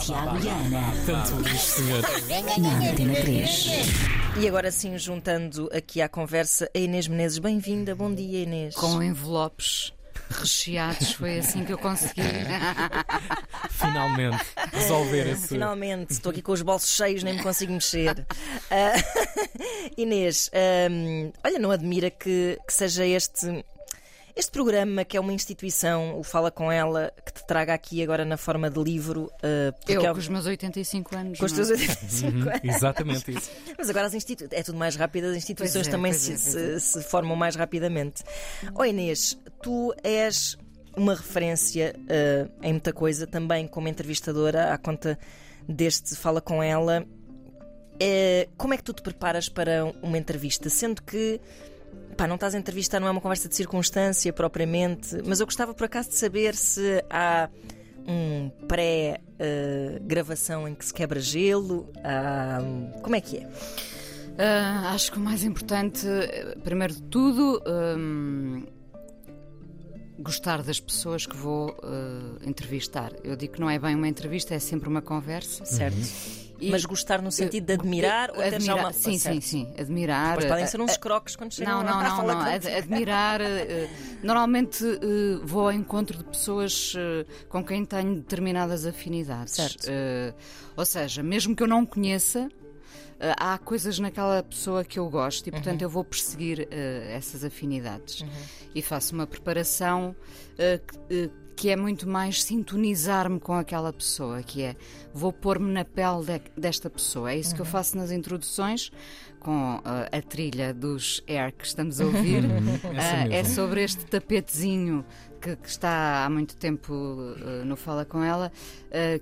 Tiago e Ana. Tanto isto, senhor. Na Antena 3. E agora sim, juntando aqui à conversa a Inês Menezes. Bem-vinda, bom dia Inês. com envelopes recheados. Foi assim que eu consegui. Finalmente, resolver esse. Finalmente, estou aqui com os bolsos cheios, nem me consigo mexer. Ah, Inês, ahm, olha, não admira que, que seja este. Este programa, que é uma instituição, o Fala Com Ela, que te traga aqui agora na forma de livro. porque Eu é o- com os meus 85 anos. com os é? teus 85 Uhum, anos. exatamente isso. Mas agora as institu... é tudo mais rápido, as instituições é, também pois se, é, pois se- se formam mais rapidamente. Ó Inês, tu és uma referência eh, em muita coisa, também como entrevistadora, à conta deste Fala Com Ela. Eh, como é que tu te preparas para uma entrevista? Sendo que pá, não estás a entrevistar, não é uma conversa de circunstância propriamente, mas eu gostava por acaso de saber se há um pré-gravação em que se quebra gelo. há- como é que é? Ah, acho que o mais importante, eh, primeiro de tudo, hum, gostar das pessoas que vou eh, entrevistar. Eu digo que não é bem uma entrevista, é sempre uma conversa. Certo. E- Mas gostar no sentido de admirar ou ter já Admirar- uma. Sim, sim, sim. Admirar. Mas podem eh, ser uns croques quando chegam Não, lá não, não, não. Admirar. eh, normalmente eh, vou ao encontro de pessoas eh, com quem tenho determinadas afinidades. Certo. Eh, ou seja, mesmo que eu não conheça. eh, há coisas naquela pessoa que eu gosto e, portanto, Uhum. eu vou perseguir eh, essas afinidades. E faço uma preparação eh, que, eh, que é muito mais sintonizar-me com aquela pessoa, que é vou pôr-me na pele de- desta pessoa. É isso que eu faço nas introduções com eh, a trilha dos Air que estamos a ouvir. Ah, é sobre este tapetezinho que, que está há muito tempo eh, no Fala Com Ela,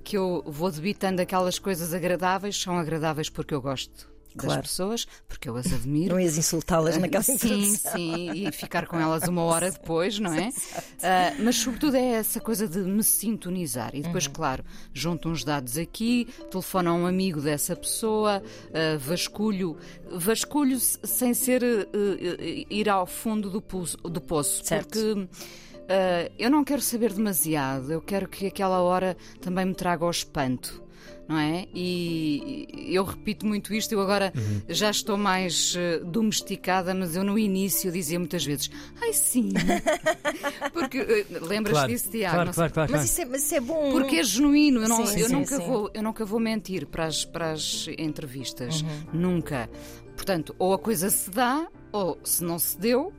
que eu vou debitando aquelas coisas agradáveis, são agradáveis porque eu gosto Claro. das pessoas, porque eu as admiro. Não ias insultá-las naquela Sim, introdução. sim, e ficar com elas uma hora depois, não é? Ah, mas sobretudo é essa coisa de me sintonizar. E depois, Uhum. claro, junto uns dados aqui, telefono a um amigo dessa pessoa, ah, vasculho, vasculho se- sem ser eh, ir ao fundo do poço, do poço Certo. porque. ah, eu não quero saber demasiado, eu quero que aquela hora também me traga ao espanto. Não é? E eu repito muito isto, eu agora já estou mais eh, domesticada, mas eu no início dizia muitas vezes, ai sim, porque eh, lembras Claro, disso, Tiago? claro, claro, claro, Mas isso, é, mas isso é bom. Porque é genuíno, eu, não- Sim, eu sim, nunca sim. Vou, eu nunca vou mentir para as, para as entrevistas, Uhum. nunca. Portanto, ou a coisa se dá, ou se não se deu,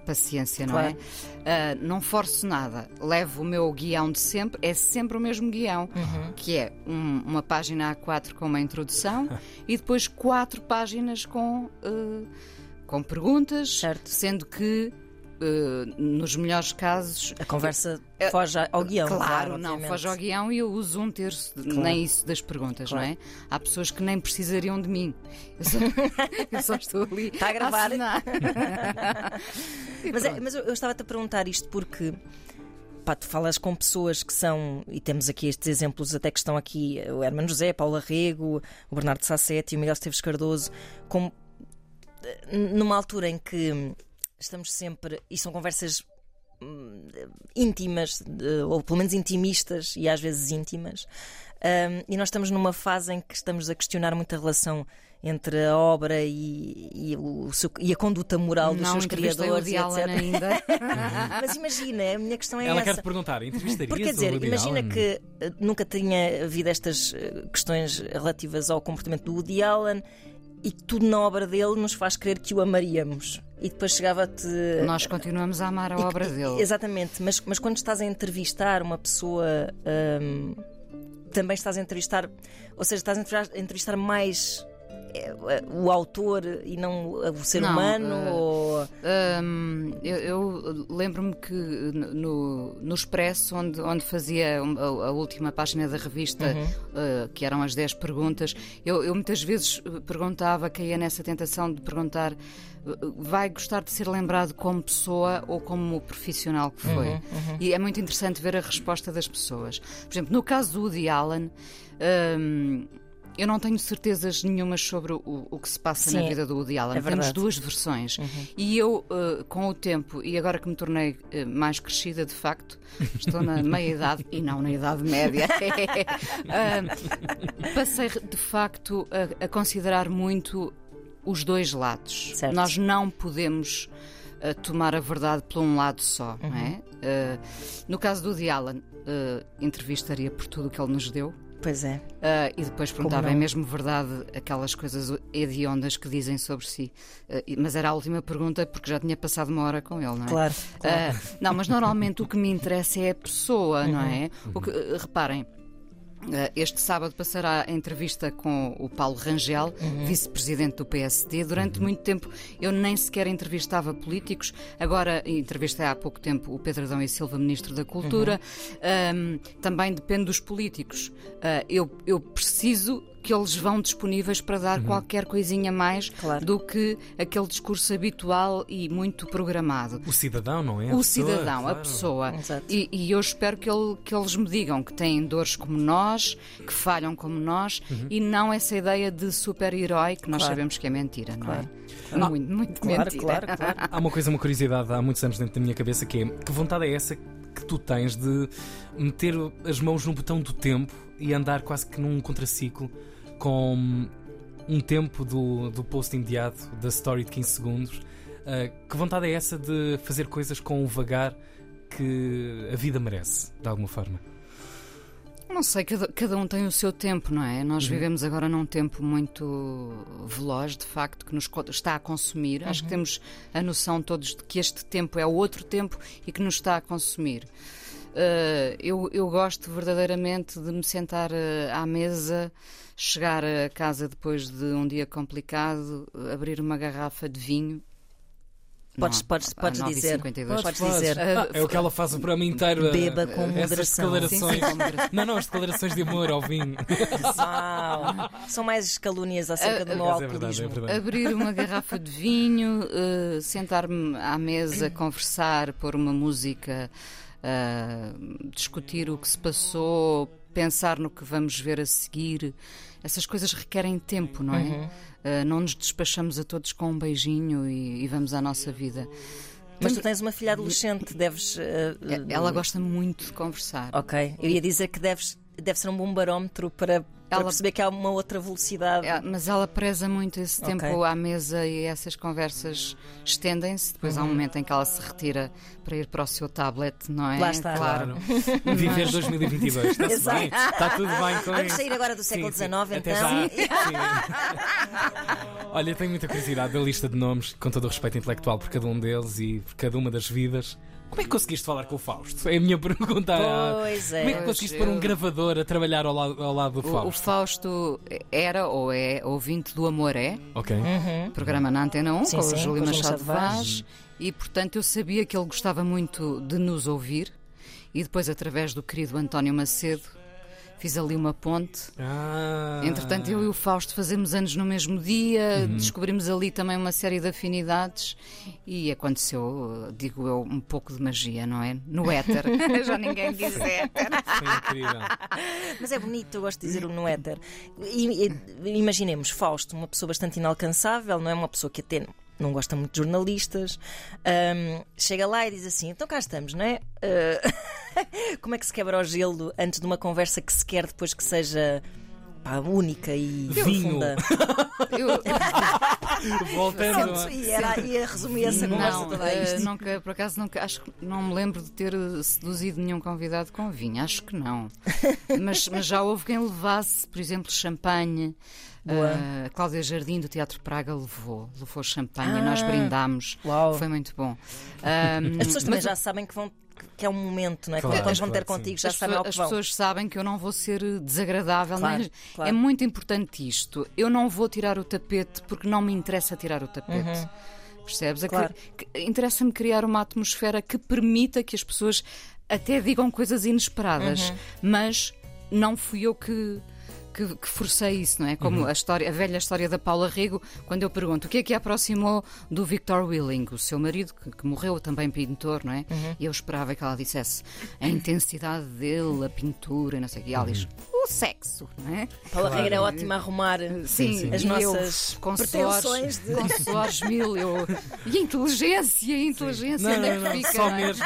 paciência, não Claro. é? Ah, não forço nada, levo o meu guião de sempre, é sempre o mesmo guião, Uhum. que é um- uma página A4 com uma introdução e depois quatro páginas com, ah, com perguntas, Certo. sendo que nos melhores casos A conversa foge ao guião. É, Claro, não, obviamente. foge ao guião e eu uso um terço, de- Claro. nem isso das perguntas, Claro. não é? Há pessoas que nem precisariam de mim. Eu só, eu só estou ali. Está a gravar. E Mas, é- mas eu, eu estava-te a perguntar isto porque. Pá, tu falas com pessoas que são, e temos aqui estes exemplos até que estão aqui, o Hermano José, Paula Rego, o Bernardo Sassetti, o Miguel Esteves Cardoso, como eh, numa altura em que estamos sempre, e são conversas hum, íntimas, ou pelo menos intimistas, e às vezes íntimas, hum, e nós estamos numa fase em que estamos a questionar muito a relação entre a obra e, e o seu- e a conduta moral dos não seus criadores, e etc. ainda. Mas imagina, a minha questão é Ela essa. quer te perguntar, entrevistarias Porque quer o dizer, Woody imagina Allen? que eh, nunca tinha havido estas eh, questões relativas ao comportamento do Woody Allen e tudo na obra dele nos faz crer que o amaríamos. E depois chegava-te. Nós continuamos a amar a obra dele. Exatamente, mas, mas quando estás a entrevistar uma pessoa. hum, também estás a entrevistar. Ou seja, estás a entrevistar, mais o autor e não o ser Não, humano? eh, ou... Hum, eu eu lembro-me que no, no Expresso, onde, onde fazia um, a, a última página da revista, Uhum. uh, que eram as 10 perguntas, eu, eu muitas vezes uh, perguntava, caía nessa tentação de perguntar: uh, vai gostar de ser lembrado como pessoa ou como profissional que foi? Uhum, E é muito interessante ver a resposta das pessoas. Por exemplo, no caso do Woody Allen. hum, eu não tenho certezas nenhumas sobre o, o que se passa na Sim, vida do Woody Allen. é Temos duas versões. E eu, eh, com o tempo, e agora que me tornei eh, mais crescida, de facto, estou na meia-idade e não na idade média, ah, passei de facto a, a considerar muito os dois lados. Certo. Nós não podemos tomar a verdade por um lado só, não é? Ah, no caso do Woody Allen, entrevistaria por tudo o que ele nos deu. Pois é. Ah, e depois perguntava, é mesmo verdade aquelas coisas hediondas que dizem sobre si? E- mas era a última pergunta porque já tinha passado uma hora com ele, não é? Claro. Ah, não, mas normalmente o que me interessa é a pessoa, não é? O que, reparem. Eh, Este sábado passará a entrevista com o Paulo Rangel, vice-presidente do PSD. Durante muito tempo eu nem sequer entrevistava políticos, agora entrevistei há pouco tempo o Pedro Adão e Silva, ministro da Cultura. Ahm, também depende dos políticos. Ah, eu, eu preciso que eles vão disponíveis para dar qualquer coisinha mais Claro. do que aquele discurso habitual e muito programado. O cidadão, não é? A O pessoa, cidadão, a claro. pessoa. Exato. E, e eu espero que, ele- que eles me digam que têm dores como nós, que falham como nós, e não essa ideia de super-herói que nós Claro. sabemos que é mentira, não Claro. é? Muito, muito Claro, mentira. claro, claro. Há uma coisa, uma curiosidade há muitos anos dentro da minha cabeça que é que vontade é essa que tu tens de meter as mãos no botão do tempo e andar quase que num contraciclo com um tempo do, do post imediato, da story de 15 segundos. Ah, que vontade é essa de fazer coisas com o vagar que a vida merece, de alguma forma? Não sei, cada, cada um tem o seu tempo, não é? Nós vivemos agora num tempo muito veloz, de facto, que nos está a consumir. Acho que temos a noção todos de que este tempo é outro tempo e que nos está a consumir. Uh, eu, eu gosto verdadeiramente de me sentar uh, à mesa, chegar a casa depois de um dia complicado, uh, abrir uma garrafa de vinho. Podes, Não, podes, podes 9h52. dizer. Podes dizer. Ah, é o que ela faz o programa inteiro. ah, Beba com Essas moderação. declarações. Sim, sim, com moderação. Não, não, as declarações de amor ao vinho. Uau. São mais calúnias acerca do meu Mas é verdade, é alcoolismo. Abrir uma garrafa de vinho, eh, sentar-me à mesa, conversar, pôr uma música, eh, discutir o que se passou, pensar no que vamos ver a seguir. Essas coisas requerem tempo, não é? Eh, não nos despachamos a todos com um beijinho e, e vamos à nossa vida. Mas tu tens uma filha adolescente, deves. eh, Ela gosta muito de conversar. Ok. Eu ia dizer que deves, deve ser um bom barómetro para Ela- perceber que há uma outra velocidade. É, mas ela preza muito esse tempo à mesa e essas conversas estendem-se. Depois há um momento em que ela se retira para ir para o seu tablet, não é? Lá está. Claro. Viver 2022. Está-se Exato. bem. Está tudo bem com Vamos isso. sair agora do século. XIX, então. já. Sim. Olha, tenho muita curiosidade da lista de nomes, com todo o respeito intelectual por cada um deles e por cada uma das vidas. Como é que conseguiste falar com o Fausto? É a minha pergunta. Pois é. Como é que conseguiste pôr um eu- gravador a trabalhar ao lado, ao lado do O, o Fausto? Fausto era ou é ouvinte do Amor É, Ok. programa na Antena 1 Sim, com sim, o Júlio Machado. Vaz e portanto eu sabia que ele gostava muito de nos ouvir e depois através do querido António Macedo fiz ali uma ponte. Ah. Entretanto, eu e o Fausto fazemos anos no mesmo dia, Uhum. descobrimos ali também uma série de afinidades e aconteceu, digo eu, um pouco de magia, não é? No éter. Já ninguém diz éter. Foi incrível. Mas é bonito, eu gosto de dizer o no éter. E- e- Imaginemos, Fausto, uma pessoa bastante inalcançável, não é? Uma pessoa que até não gosta muito de jornalistas. Ahm, chega lá e diz assim: então cá estamos, não é? Ah, como é que se quebra o gelo antes de uma conversa que se quer depois que seja pá, única e Vinho. profunda? Eu, Voltando. a- E era, ia resumir essa conversa não, toda a eh, isto. nunca, por acaso nunca, acho que não me lembro de ter seduzido nenhum convidado com vinho, acho que não. mas, mas já houve quem levasse, por exemplo, champanhe. Boa. Eh, a Cláudia Jardim do Teatro Praga levou, levou champanhe e Ah. nós brindámos. Uau. Foi muito bom. Ahm, As pessoas também mas já sabem que vão. Que é um momento, não é? Claro, Quando vão ter claro, sim. contigo, já as, sabem ao pessoas- que as vão. pessoas sabem que eu não vou ser desagradável. Claro, mas claro. É muito importante isto. Eu não vou tirar o tapete porque não me interessa tirar o tapete. Percebes? É que- Uhum. Claro. que- Interessa-me criar uma atmosfera que permita que as pessoas até digam coisas inesperadas, Uhum. mas não fui eu que. Que, que forcei isso, não é? Como a, história, a velha história da Paula Rego, quando eu pergunto o que é que a aproximou do Victor Willing, o seu marido, que, que morreu também pintor, não é? E eu esperava que ela dissesse a intensidade dele, a pintura, e não sei o quê. E ela diz: o sexo, não é? Claro. Regra é ótima a arrumar Sim, sim. as nossas eu, pretensões de- mil. Eu, e a inteligência, a inteligência, Não, é não, não, fica? só não é? mesmo.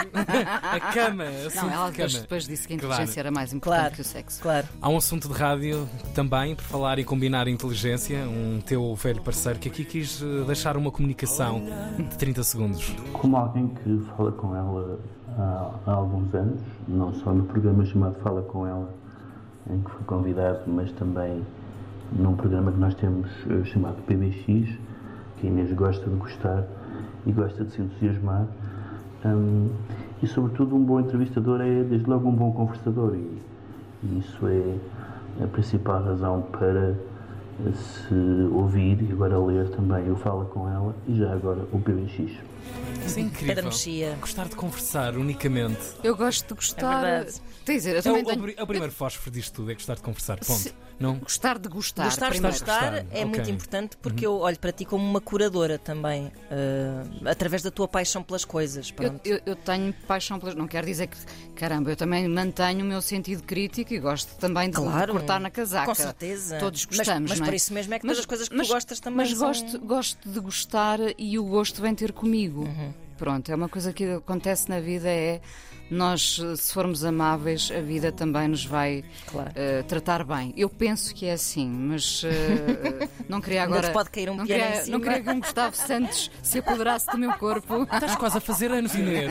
A cama, Não, ela de depois, cama. depois disse que a Claro. inteligência era mais importante Claro. que o sexo. Claro. Há um assunto de rádio também, por falar e combinar inteligência, um teu velho parceiro que aqui quis eh, deixar uma comunicação de 30 segundos. Como alguém que fala com ela há, há alguns anos, não só no programa chamado Fala com ela, em que fui convidado, mas também num programa que nós temos eh, chamado PBX, que a Inês gosta de gostar e gosta de se entusiasmar. Hum, e, sobretudo, um bom entrevistador é, desde logo, um bom conversador. E, e isso é a principal razão para se ouvir e agora ler também o Fala com ela e já agora o PBX. Isso é incrível. Mexia. Gostar de conversar unicamente. Eu gosto de gostar. É verdade. Quer dizer, eu É o, também o tenho. é o primeiro fósforo disto tudo, é gostar de conversar. Ponto. Se- Não? Gostar de gostar. Gostar de primeiro. gostar Gostar, é ok. muito importante porque eu olho para ti como uma curadora também, eh, através da tua paixão pelas coisas. Eu, eu- eu tenho paixão pelas. Não quer dizer que. Caramba, eu também mantenho o meu sentido crítico e gosto também de, de Claro, cortar na casaca. Com certeza. Todos Mas- gostamos. Mas, não é? por isso mesmo é que todas as coisas que tu gostas também Mas são- gosto, gosto de gostar e o gosto vem ter comigo. Uhum. Pronto, é uma coisa que acontece na vida é nós, se formos amáveis, a vida também nos vai Claro. eh, tratar bem. Eu penso que é assim, mas eh, não queria agora. te pode cair um não, queria, em cima. não queria que um Gustavo Santos se apoderasse do meu corpo. Estás quase a fazer anos, Inês.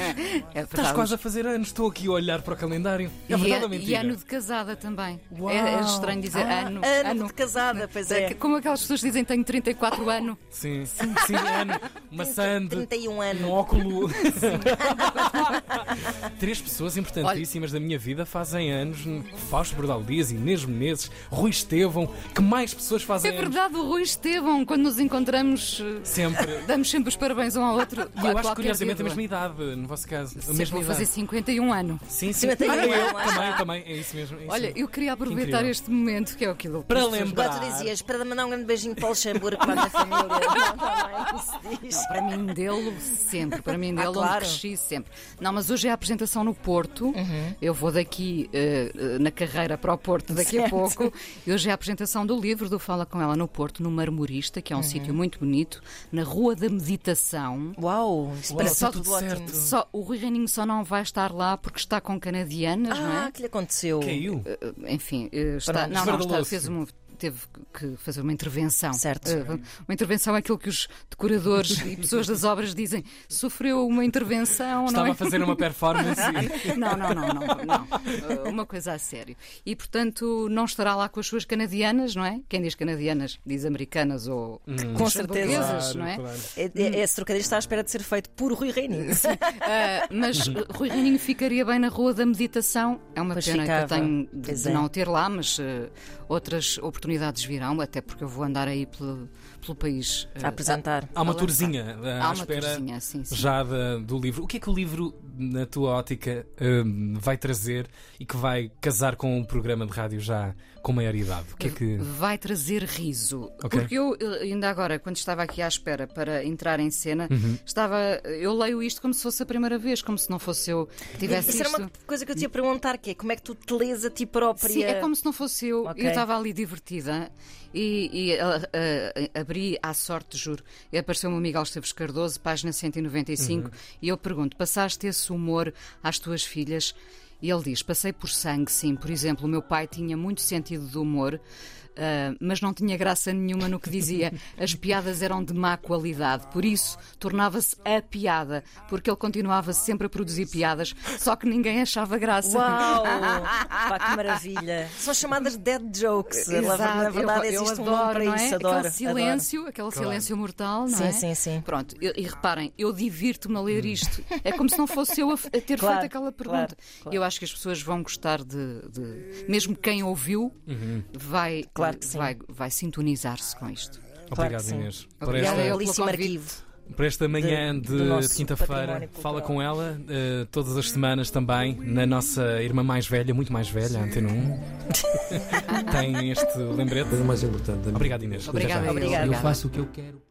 É Estás quase a fazer anos. Estou aqui a olhar para o calendário. É E é- mentira? E ano de casada também. É, é estranho dizer Ah, ano. ano de casada, pois é. Como aquelas pessoas dizem tenho 34 anos. Sim, sim, sim, ano. Maçã de 31 um anos. óculo. Três pessoas importantíssimas da minha vida fazem anos. Fausto Bordal Dias, Inês Menezes, Rui Estevão. Que mais pessoas É fazem anos? verdade, o Rui Estevão, quando nos encontramos, Sempre. damos sempre os parabéns um ao outro. E eu acho curiosamente a mesma idade, no vosso caso. A Sim, mesma vou fazer idade. 51 anos. Sim, sim. 51 Ah, também, está. também. É isso mesmo. é isso Olha, mesmo. eu queria aproveitar este momento, que é aquilo que Para lembrar. Tu dizias, para mandar um grande beijinho para o Luxemburgo, para a minha família. Não, tá bem, diz. Para mim dele sempre, para mim dele Ah, onde claro. cresci sempre. Não, mas hoje é a apresentação no Porto. Uhum. Eu vou daqui eh, na carreira para o Porto daqui a Certo. pouco. E hoje é a apresentação do livro do Fala com ela no Porto, no Marmorista, que é um Uhum. sítio muito bonito, na Rua da Meditação. Uau, parece está tudo, certo. Só, o Rui Reininho só não vai estar lá porque está com canadianas, não Ah, é? que lhe aconteceu? Caiu. Eh, enfim, eh, está, Pronto. não, não, está, fez uma, teve que fazer uma intervenção. Certo. Eh, uma intervenção é aquilo que os decoradores e pessoas das obras dizem. Sofreu uma intervenção, Estava não a é? fazer uma performance. Não, não, não, não, não. Eh, Uma coisa a sério. E, portanto, não estará lá com as suas canadianas, não é? Quem diz canadianas diz americanas ou Com certeza. portuguesas, não é? claro. É- é- Esse trocadilho está à espera de ser feito por Rui Reininho. Ah, mas eh, Rui Reininho ficaria bem na Rua da Meditação. É uma Pois pena ficava. que eu tenho de, de é. não o ter lá, mas eh, outras oportunidades virão, até porque eu vou andar aí pelo, pelo país. eh, A apresentar. Há uma a lançar. tourzinha uh, Há à uma espera tourzinha, sim, sim. já da- do livro. O que é que o livro, na tua ótica, um, vai trazer e que vai casar com o programa de rádio já com maior idade? O que é que. Vai trazer riso. Ok. Porque eu, eh, ainda agora, quando estava aqui à espera para entrar em cena, Uhum. estava. Eu leio isto como se fosse a primeira vez, como se não fosse eu que tivesse Isso era isto. uma coisa que eu te ia perguntar, que é como é que tu te lês a ti própria? Sim, é como se não fosse eu. Ok. Eu estava ali divertida e, e, ah, ah, abri à sorte, juro. E apareceu o amigo Esteves Cardoso, página 195, e eu pergunto: passaste esse humor às tuas filhas? E ele diz: passei por sangue, sim. Por exemplo, o meu pai tinha muito sentido de humor. Ah, mas não tinha graça nenhuma no que dizia. As piadas eram de má qualidade, por isso tornava-se a piada, porque ele continuava sempre a produzir piadas, só que ninguém achava graça. Uau! Pá, que maravilha! São chamadas dead jokes. Na Exato, na verdade, eu, eu existe um adoro, nome para não é? isso. Adoro. Aquele silêncio, aquele silêncio mortal, não Sim, é? sim, sim. Pronto, e, e reparem, eu divirto-me a ler isto. É como se não fosse eu a, a ter Claro, feito aquela pergunta. claro, claro. Eu acho que as pessoas vão gostar de. de- mesmo quem ouviu, vai, Claro que sim. vai, vai sintonizar-se com isto. Obrigado, sim. Inês. Obrigada esta, eu. Belíssimo arquivo. por esta manhã de- de, de quinta-feira. Fala com ela uh, todas as semanas também, na nossa irmã mais velha, muito mais velha, a Antena 1. Tem este lembrete. coisa mais importante Obrigado, Inês. Obrigada. Obrigada. Eu faço o que eu quero.